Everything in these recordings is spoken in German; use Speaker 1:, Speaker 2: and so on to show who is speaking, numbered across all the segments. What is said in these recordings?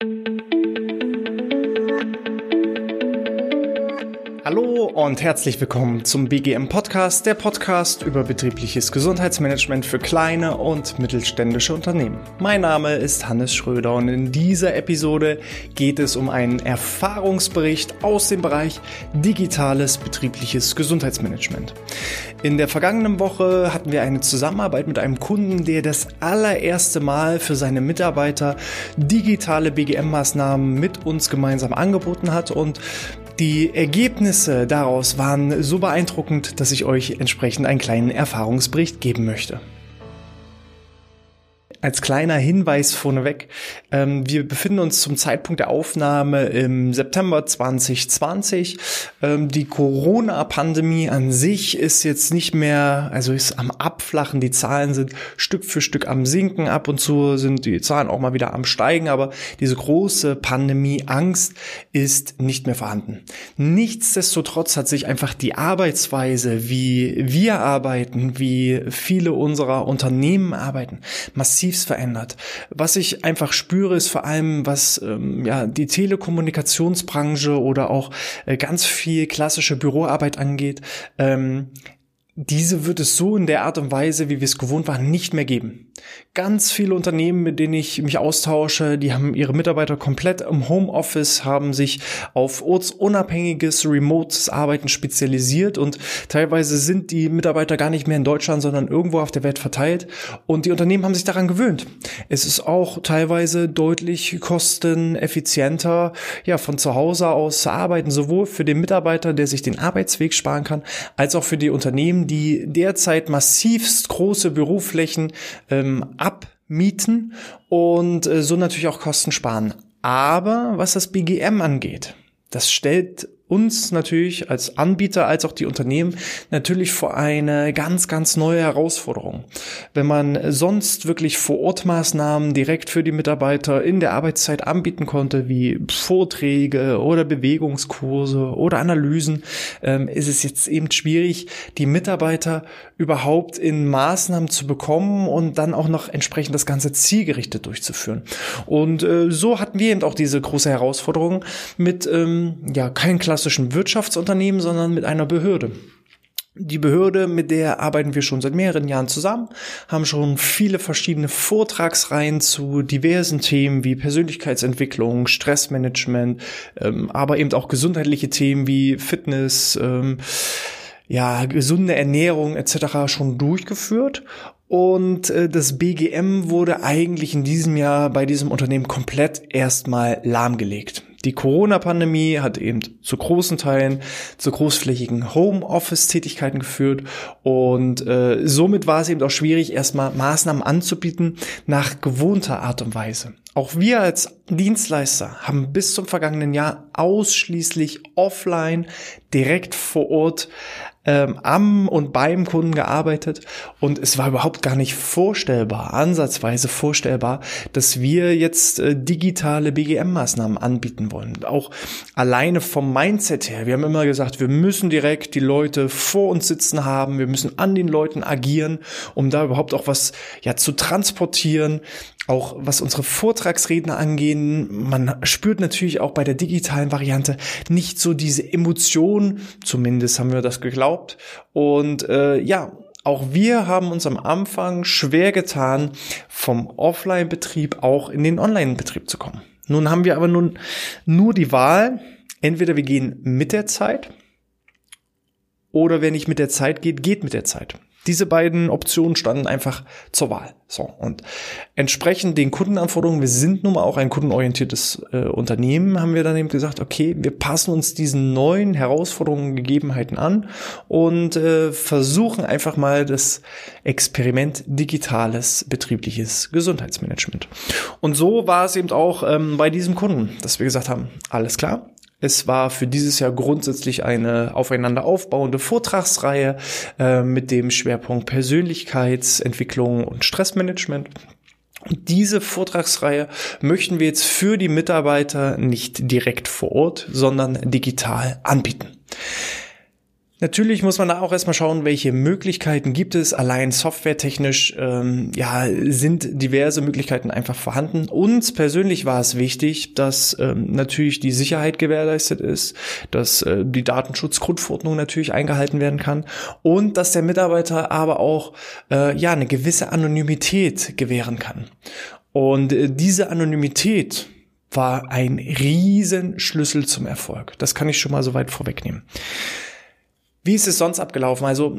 Speaker 1: thank you Hallo und herzlich willkommen zum BGM Podcast, der Podcast über betriebliches Gesundheitsmanagement für kleine und mittelständische Unternehmen. Mein Name ist Hannes Schröder und in dieser Episode geht es um einen Erfahrungsbericht aus dem Bereich digitales betriebliches Gesundheitsmanagement. In der vergangenen Woche hatten wir eine Zusammenarbeit mit einem Kunden, der das allererste Mal für seine Mitarbeiter digitale BGM-Maßnahmen mit uns gemeinsam angeboten hat und die Ergebnisse daraus waren so beeindruckend, dass ich euch entsprechend einen kleinen Erfahrungsbericht geben möchte als kleiner Hinweis vorneweg, ähm, wir befinden uns zum Zeitpunkt der Aufnahme im September 2020. Ähm, die Corona-Pandemie an sich ist jetzt nicht mehr, also ist am Abflachen. Die Zahlen sind Stück für Stück am Sinken. Ab und zu sind die Zahlen auch mal wieder am Steigen, aber diese große Pandemie-Angst ist nicht mehr vorhanden. Nichtsdestotrotz hat sich einfach die Arbeitsweise, wie wir arbeiten, wie viele unserer Unternehmen arbeiten, massiv massivst verändert. Was ich einfach spüre, ist vor allem, was ähm, ja die Telekommunikationsbranche oder auch äh, ganz viel klassische Büroarbeit angeht. Ähm, diese wird es so in der Art und Weise, wie wir es gewohnt waren, nicht mehr geben. Ganz viele Unternehmen, mit denen ich mich austausche, die haben ihre Mitarbeiter komplett im Homeoffice, haben sich auf ortsunabhängiges Remotes Arbeiten spezialisiert und teilweise sind die Mitarbeiter gar nicht mehr in Deutschland, sondern irgendwo auf der Welt verteilt und die Unternehmen haben sich daran gewöhnt. Es ist auch teilweise deutlich kosteneffizienter, ja, von zu Hause aus zu arbeiten, sowohl für den Mitarbeiter, der sich den Arbeitsweg sparen kann, als auch für die Unternehmen, die derzeit massivst große Büroflächen ähm, abmieten und äh, so natürlich auch Kosten sparen. Aber was das BGM angeht, das stellt uns natürlich als Anbieter als auch die Unternehmen natürlich vor eine ganz, ganz neue Herausforderung. Wenn man sonst wirklich vor Ort Maßnahmen direkt für die Mitarbeiter in der Arbeitszeit anbieten konnte, wie Vorträge oder Bewegungskurse oder Analysen, ähm, ist es jetzt eben schwierig, die Mitarbeiter überhaupt in Maßnahmen zu bekommen und dann auch noch entsprechend das Ganze zielgerichtet durchzuführen. Und äh, so hatten wir eben auch diese große Herausforderung mit ähm, ja kein klassischen Wirtschaftsunternehmen, sondern mit einer Behörde. Die Behörde, mit der arbeiten wir schon seit mehreren Jahren zusammen, haben schon viele verschiedene Vortragsreihen zu diversen Themen wie Persönlichkeitsentwicklung, Stressmanagement, ähm, aber eben auch gesundheitliche Themen wie Fitness, ähm, ja, gesunde Ernährung etc. schon durchgeführt und äh, das BGM wurde eigentlich in diesem Jahr bei diesem Unternehmen komplett erstmal lahmgelegt. Die Corona-Pandemie hat eben zu großen Teilen zu großflächigen Homeoffice-Tätigkeiten geführt und äh, somit war es eben auch schwierig, erstmal Maßnahmen anzubieten nach gewohnter Art und Weise. Auch wir als Dienstleister haben bis zum vergangenen Jahr ausschließlich offline direkt vor Ort ähm, am und beim Kunden gearbeitet und es war überhaupt gar nicht vorstellbar, ansatzweise vorstellbar, dass wir jetzt äh, digitale BGM-Maßnahmen anbieten wollen. Auch alleine vom Mindset her. Wir haben immer gesagt, wir müssen direkt die Leute vor uns sitzen haben, wir müssen an den Leuten agieren, um da überhaupt auch was ja zu transportieren, auch was unsere Vortragsredner angehen, man spürt natürlich auch bei der digitalen Variante nicht so diese Emotion, zumindest haben wir das geglaubt. Und äh, ja, auch wir haben uns am Anfang schwer getan, vom Offline-Betrieb auch in den Online-Betrieb zu kommen. Nun haben wir aber nun nur die Wahl, entweder wir gehen mit der Zeit oder wer nicht mit der Zeit geht, geht mit der Zeit. Diese beiden Optionen standen einfach zur Wahl. So und entsprechend den Kundenanforderungen, wir sind nun mal auch ein kundenorientiertes äh, Unternehmen, haben wir dann eben gesagt, okay, wir passen uns diesen neuen Herausforderungen, Gegebenheiten an und äh, versuchen einfach mal das Experiment digitales betriebliches Gesundheitsmanagement. Und so war es eben auch ähm, bei diesem Kunden, dass wir gesagt haben, alles klar, es war für dieses Jahr grundsätzlich eine aufeinander aufbauende Vortragsreihe äh, mit dem Schwerpunkt Persönlichkeitsentwicklung und Stressmanagement. Und diese Vortragsreihe möchten wir jetzt für die Mitarbeiter nicht direkt vor Ort, sondern digital anbieten. Natürlich muss man da auch erstmal schauen, welche Möglichkeiten gibt es. Allein softwaretechnisch ähm, ja, sind diverse Möglichkeiten einfach vorhanden. Uns persönlich war es wichtig, dass ähm, natürlich die Sicherheit gewährleistet ist, dass äh, die Datenschutzgrundverordnung natürlich eingehalten werden kann und dass der Mitarbeiter aber auch äh, ja eine gewisse Anonymität gewähren kann. Und äh, diese Anonymität war ein Riesenschlüssel zum Erfolg. Das kann ich schon mal so weit vorwegnehmen. Wie ist es sonst abgelaufen? Also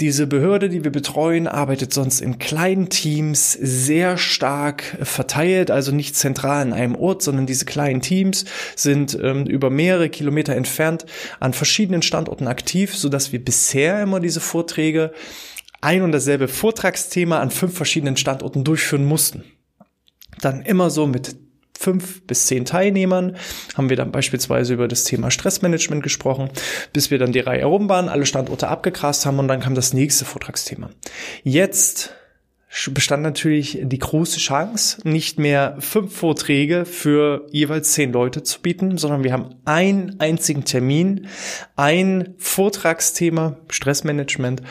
Speaker 1: diese Behörde, die wir betreuen, arbeitet sonst in kleinen Teams sehr stark verteilt, also nicht zentral in einem Ort, sondern diese kleinen Teams sind ähm, über mehrere Kilometer entfernt an verschiedenen Standorten aktiv, so dass wir bisher immer diese Vorträge ein und dasselbe Vortragsthema an fünf verschiedenen Standorten durchführen mussten. Dann immer so mit fünf bis zehn Teilnehmern haben wir dann beispielsweise über das Thema Stressmanagement gesprochen, bis wir dann die Reihe herum waren, alle Standorte abgegrast haben und dann kam das nächste Vortragsthema. Jetzt bestand natürlich die große Chance, nicht mehr fünf Vorträge für jeweils zehn Leute zu bieten, sondern wir haben einen einzigen Termin, ein Vortragsthema, Stressmanagement,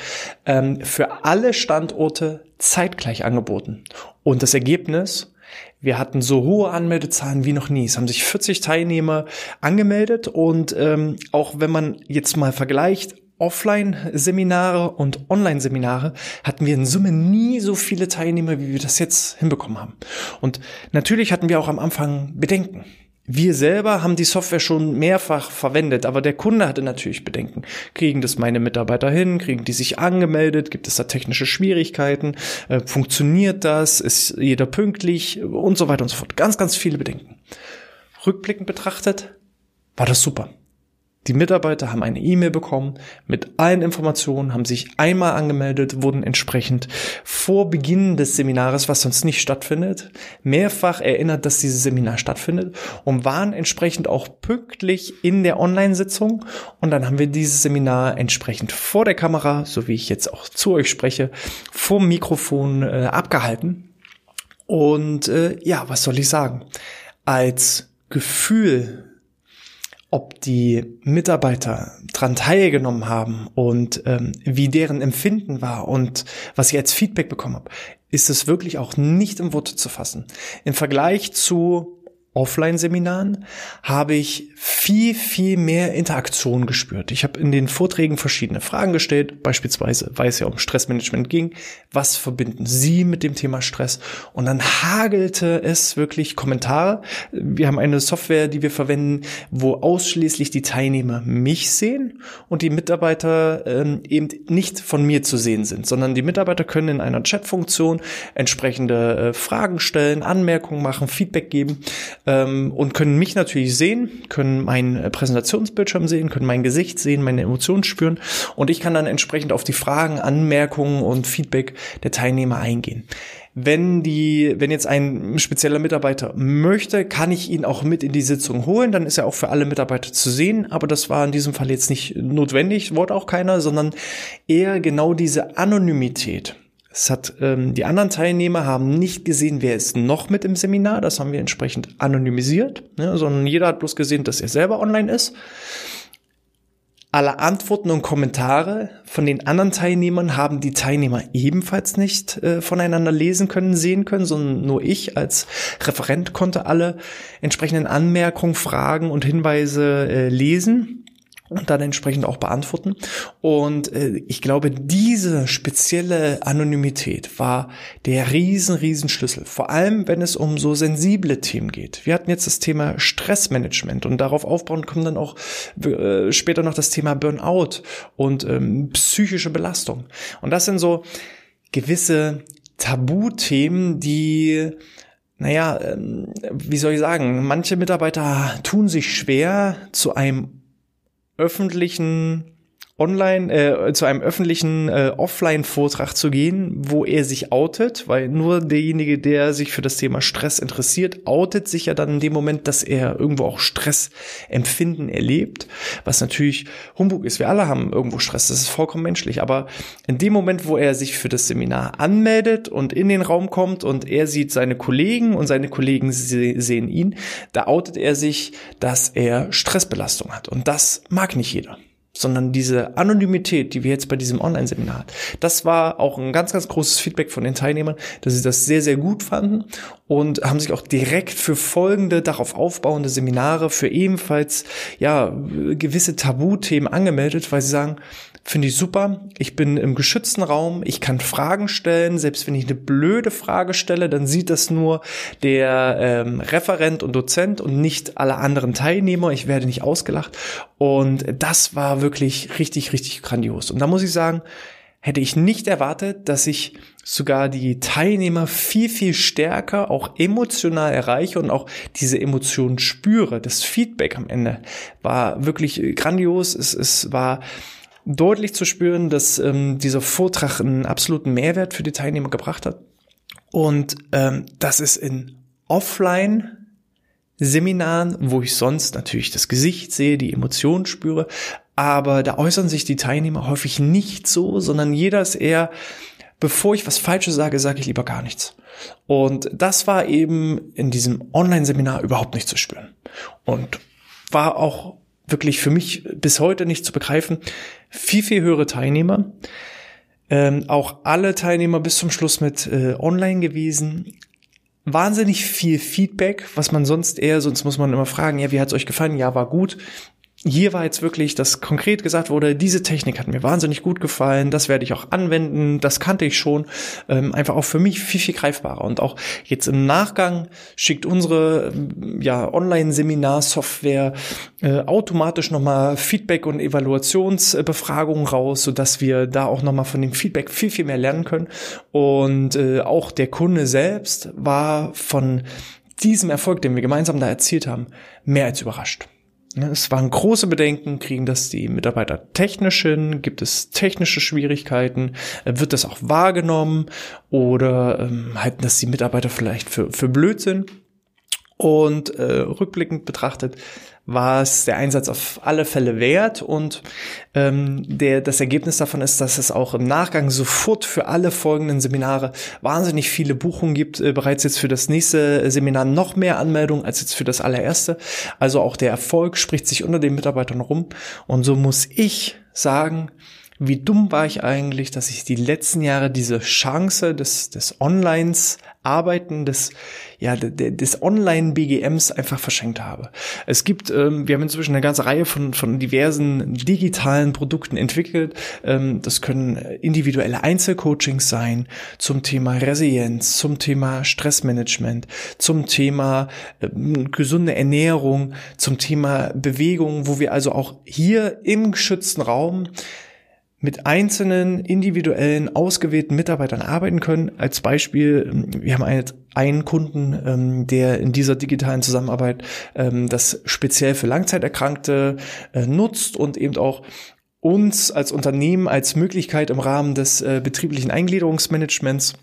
Speaker 1: ähm, für alle Standorte zeitgleich angeboten. Und das Ergebnis wir hatten so hohe Anmeldezahlen wie noch nie. Es haben sich 40 Teilnehmer angemeldet und ähm, auch wenn man jetzt mal vergleicht, Offline-Seminare und Online-Seminare hatten wir in Summe nie so viele Teilnehmer, wie wir das jetzt hinbekommen haben. Und natürlich hatten wir auch am Anfang Bedenken. Wir selber haben die Software schon mehrfach verwendet, aber der Kunde hatte natürlich Bedenken. Kriegen das meine Mitarbeiter hin? Kriegen die sich angemeldet? Gibt es da technische Schwierigkeiten? Äh, funktioniert das? Ist jeder pünktlich? Und so weiter und so fort. Ganz, ganz viele Bedenken. Rückblickend betrachtet war das super. Die Mitarbeiter haben eine E-Mail bekommen mit allen Informationen, haben sich einmal angemeldet, wurden entsprechend vor Beginn des Seminars, was sonst nicht stattfindet, mehrfach erinnert, dass dieses Seminar stattfindet und waren entsprechend auch pünktlich in der Online-Sitzung. Und dann haben wir dieses Seminar entsprechend vor der Kamera, so wie ich jetzt auch zu euch spreche, vom Mikrofon äh, abgehalten. Und äh, ja, was soll ich sagen? Als Gefühl ob die Mitarbeiter dran teilgenommen haben und ähm, wie deren Empfinden war und was ich als Feedback bekommen habe, ist es wirklich auch nicht in Worte zu fassen. Im Vergleich zu Offline-Seminaren habe ich viel, viel mehr Interaktion gespürt. Ich habe in den Vorträgen verschiedene Fragen gestellt, beispielsweise, weil es ja um Stressmanagement ging, was verbinden Sie mit dem Thema Stress? Und dann hagelte es wirklich Kommentare. Wir haben eine Software, die wir verwenden, wo ausschließlich die Teilnehmer mich sehen und die Mitarbeiter ähm, eben nicht von mir zu sehen sind, sondern die Mitarbeiter können in einer Chatfunktion entsprechende äh, Fragen stellen, Anmerkungen machen, Feedback geben ähm, und können mich natürlich sehen, können meinen äh, Präsentationsbildschirm sehen, können mein Gesicht sehen, meine Emotionen spüren und ich kann dann entsprechend auf die Fragen, Anmerkungen und Feedback der Teilnehmer eingehen. Wenn die, wenn jetzt ein spezieller Mitarbeiter möchte, kann ich ihn auch mit in die Sitzung holen. Dann ist er auch für alle Mitarbeiter zu sehen. Aber das war in diesem Fall jetzt nicht notwendig, wollte auch keiner, sondern eher genau diese Anonymität es hat, ähm, die anderen Teilnehmer haben nicht gesehen, wer ist noch mit im Seminar. Das haben wir entsprechend anonymisiert, ne, sondern jeder hat bloß gesehen, dass er selber online ist. Alle Antworten und Kommentare von den anderen Teilnehmern haben die Teilnehmer ebenfalls nicht äh, voneinander lesen können, sehen können, sondern nur ich als Referent konnte alle entsprechenden Anmerkungen, Fragen und Hinweise äh, lesen und dann entsprechend auch beantworten. Und äh, ich glaube, diese spezielle Anonymität war der riesen, riesen Schlüssel. Vor allem, wenn es um so sensible Themen geht. Wir hatten jetzt das Thema Stressmanagement und darauf aufbauen kommt dann auch äh, später noch das Thema Burnout und ähm, psychische Belastung. Und das sind so gewisse Tabuthemen, die naja, ähm, wie soll ich sagen, manche Mitarbeiter tun sich schwer, zu einem öffentlichen online äh, zu einem öffentlichen äh, Offline-Vortrag zu gehen, wo er sich outet, weil nur derjenige, der sich für das Thema Stress interessiert, outet sich ja dann in dem Moment, dass er irgendwo auch Stressempfinden erlebt, was natürlich Humbug ist. Wir alle haben irgendwo Stress, das ist vollkommen menschlich. Aber in dem Moment, wo er sich für das Seminar anmeldet und in den Raum kommt und er sieht seine Kollegen und seine Kollegen sehen ihn, da outet er sich, dass er Stressbelastung hat. Und das mag nicht jeder. Sondern diese Anonymität, die wir jetzt bei diesem Online-Seminar hat. Das war auch ein ganz, ganz großes Feedback von den Teilnehmern, dass sie das sehr, sehr gut fanden und haben sich auch direkt für folgende darauf aufbauende Seminare für ebenfalls ja gewisse Tabuthemen angemeldet, weil sie sagen, Finde ich super. Ich bin im geschützten Raum. Ich kann Fragen stellen. Selbst wenn ich eine blöde Frage stelle, dann sieht das nur der ähm, Referent und Dozent und nicht alle anderen Teilnehmer. Ich werde nicht ausgelacht. Und das war wirklich richtig, richtig grandios. Und da muss ich sagen, hätte ich nicht erwartet, dass ich sogar die Teilnehmer viel, viel stärker auch emotional erreiche und auch diese Emotionen spüre. Das Feedback am Ende war wirklich grandios. Es, es war deutlich zu spüren, dass ähm, dieser Vortrag einen absoluten Mehrwert für die Teilnehmer gebracht hat. Und ähm, das ist in Offline Seminaren, wo ich sonst natürlich das Gesicht sehe, die Emotionen spüre, aber da äußern sich die Teilnehmer häufig nicht so, sondern jeder ist eher, bevor ich was Falsches sage, sage ich lieber gar nichts. Und das war eben in diesem Online-Seminar überhaupt nicht zu spüren. Und war auch wirklich für mich bis heute nicht zu begreifen. Viel, viel höhere Teilnehmer. Ähm, auch alle Teilnehmer bis zum Schluss mit äh, online gewesen. Wahnsinnig viel Feedback, was man sonst eher, sonst muss man immer fragen, ja, wie hat's euch gefallen? Ja, war gut hier war jetzt wirklich, dass konkret gesagt wurde, diese Technik hat mir wahnsinnig gut gefallen, das werde ich auch anwenden, das kannte ich schon, ähm, einfach auch für mich viel, viel greifbarer. Und auch jetzt im Nachgang schickt unsere ja, Online-Seminar-Software äh, automatisch nochmal Feedback- und Evaluationsbefragungen raus, sodass wir da auch nochmal von dem Feedback viel, viel mehr lernen können. Und äh, auch der Kunde selbst war von diesem Erfolg, den wir gemeinsam da erzielt haben, mehr als überrascht. Es waren große Bedenken, kriegen das die Mitarbeiter technisch hin, gibt es technische Schwierigkeiten, wird das auch wahrgenommen? Oder ähm, halten das die Mitarbeiter vielleicht für, für Blödsinn? Und äh, rückblickend betrachtet war es der Einsatz auf alle Fälle wert und ähm, der, das Ergebnis davon ist, dass es auch im Nachgang sofort für alle folgenden Seminare wahnsinnig viele Buchungen gibt, äh, bereits jetzt für das nächste Seminar noch mehr Anmeldungen als jetzt für das allererste. Also auch der Erfolg spricht sich unter den Mitarbeitern rum und so muss ich sagen, wie dumm war ich eigentlich, dass ich die letzten Jahre diese Chance des, des Onlines Arbeiten des, ja, des Online-BGMs einfach verschenkt habe. Es gibt, ähm, wir haben inzwischen eine ganze Reihe von, von diversen digitalen Produkten entwickelt. Ähm, das können individuelle Einzelcoachings sein zum Thema Resilienz, zum Thema Stressmanagement, zum Thema ähm, gesunde Ernährung, zum Thema Bewegung, wo wir also auch hier im geschützten Raum mit einzelnen individuellen ausgewählten Mitarbeitern arbeiten können. Als Beispiel, wir haben einen, einen Kunden, ähm, der in dieser digitalen Zusammenarbeit ähm, das speziell für Langzeiterkrankte äh, nutzt und eben auch uns als Unternehmen als Möglichkeit im Rahmen des äh, betrieblichen Eingliederungsmanagements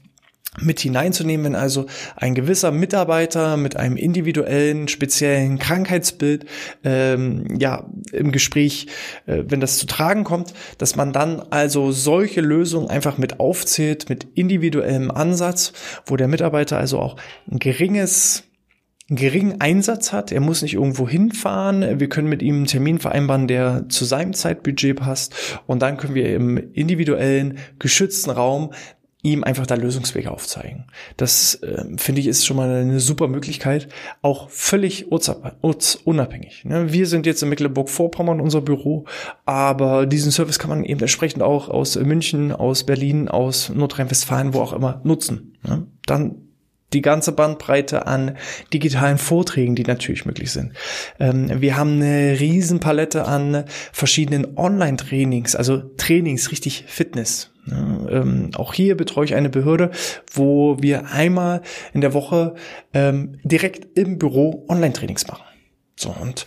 Speaker 1: mit hineinzunehmen, wenn also ein gewisser Mitarbeiter mit einem individuellen, speziellen Krankheitsbild ähm, ja im Gespräch, äh, wenn das zu tragen kommt, dass man dann also solche Lösungen einfach mit aufzählt, mit individuellem Ansatz, wo der Mitarbeiter also auch ein geringes einen geringen Einsatz hat. Er muss nicht irgendwo hinfahren. Wir können mit ihm einen Termin vereinbaren, der zu seinem Zeitbudget passt. Und dann können wir im individuellen, geschützten Raum ihm einfach da Lösungswege aufzeigen. Das äh, finde ich ist schon mal eine super Möglichkeit, auch völlig unabhängig. Ne? Wir sind jetzt in Mecklenburg-Vorpommern unser Büro, aber diesen Service kann man eben entsprechend auch aus München, aus Berlin, aus Nordrhein-Westfalen, wo auch immer nutzen. Ne? Dann die ganze Bandbreite an digitalen Vorträgen, die natürlich möglich sind. Ähm, wir haben eine riesen Palette an verschiedenen Online-Trainings, also Trainings, richtig Fitness. Ähm, auch hier betreue ich eine Behörde, wo wir einmal in der Woche ähm, direkt im Büro Online-Trainings machen. So, und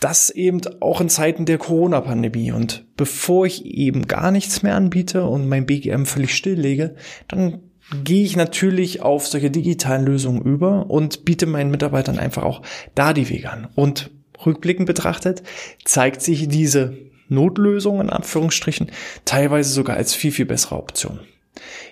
Speaker 1: das eben auch in Zeiten der Corona-Pandemie. Und bevor ich eben gar nichts mehr anbiete und mein BGM völlig stilllege, dann gehe ich natürlich auf solche digitalen Lösungen über und biete meinen Mitarbeitern einfach auch da die Wege an. Und rückblickend betrachtet zeigt sich diese Notlösung in Anführungsstrichen teilweise sogar als viel, viel bessere Option.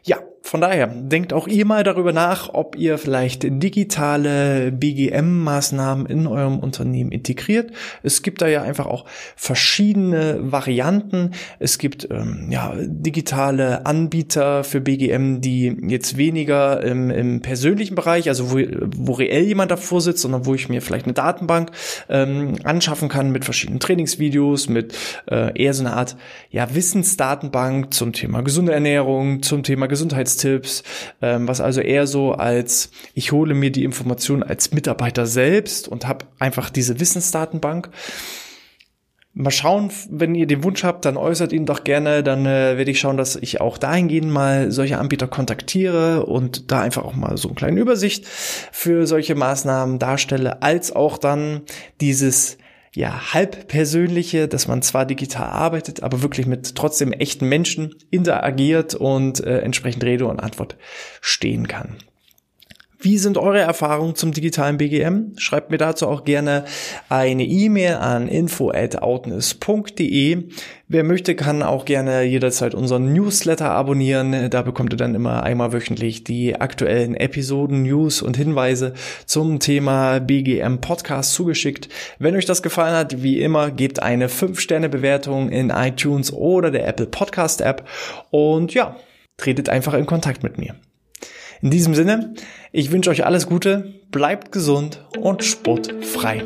Speaker 1: Ja, von daher, denkt auch ihr mal darüber nach, ob ihr vielleicht digitale BGM-Maßnahmen in eurem Unternehmen integriert. Es gibt da ja einfach auch verschiedene Varianten. Es gibt ähm, ja, digitale Anbieter für BGM, die jetzt weniger im, im persönlichen Bereich, also wo, wo reell jemand davor sitzt, sondern wo ich mir vielleicht eine Datenbank ähm, anschaffen kann mit verschiedenen Trainingsvideos, mit äh, eher so eine Art ja, Wissensdatenbank zum Thema gesunde Ernährung, zum Thema Gesundheitstipps, ähm, was also eher so als ich hole mir die Informationen als Mitarbeiter selbst und habe einfach diese Wissensdatenbank. Mal schauen, wenn ihr den Wunsch habt, dann äußert ihn doch gerne. Dann äh, werde ich schauen, dass ich auch dahingehend mal solche Anbieter kontaktiere und da einfach auch mal so eine kleine Übersicht für solche Maßnahmen darstelle, als auch dann dieses ja, halb persönliche, dass man zwar digital arbeitet, aber wirklich mit trotzdem echten Menschen interagiert und äh, entsprechend Rede und Antwort stehen kann. Wie sind eure Erfahrungen zum digitalen BGM? Schreibt mir dazu auch gerne eine E-Mail an info@outness.de. Wer möchte, kann auch gerne jederzeit unseren Newsletter abonnieren. Da bekommt ihr dann immer einmal wöchentlich die aktuellen Episoden, News und Hinweise zum Thema BGM Podcast zugeschickt. Wenn euch das gefallen hat, wie immer, gebt eine 5-Sterne-Bewertung in iTunes oder der Apple Podcast App und ja, tretet einfach in Kontakt mit mir. In diesem Sinne, ich wünsche euch alles Gute, bleibt gesund und sportfrei.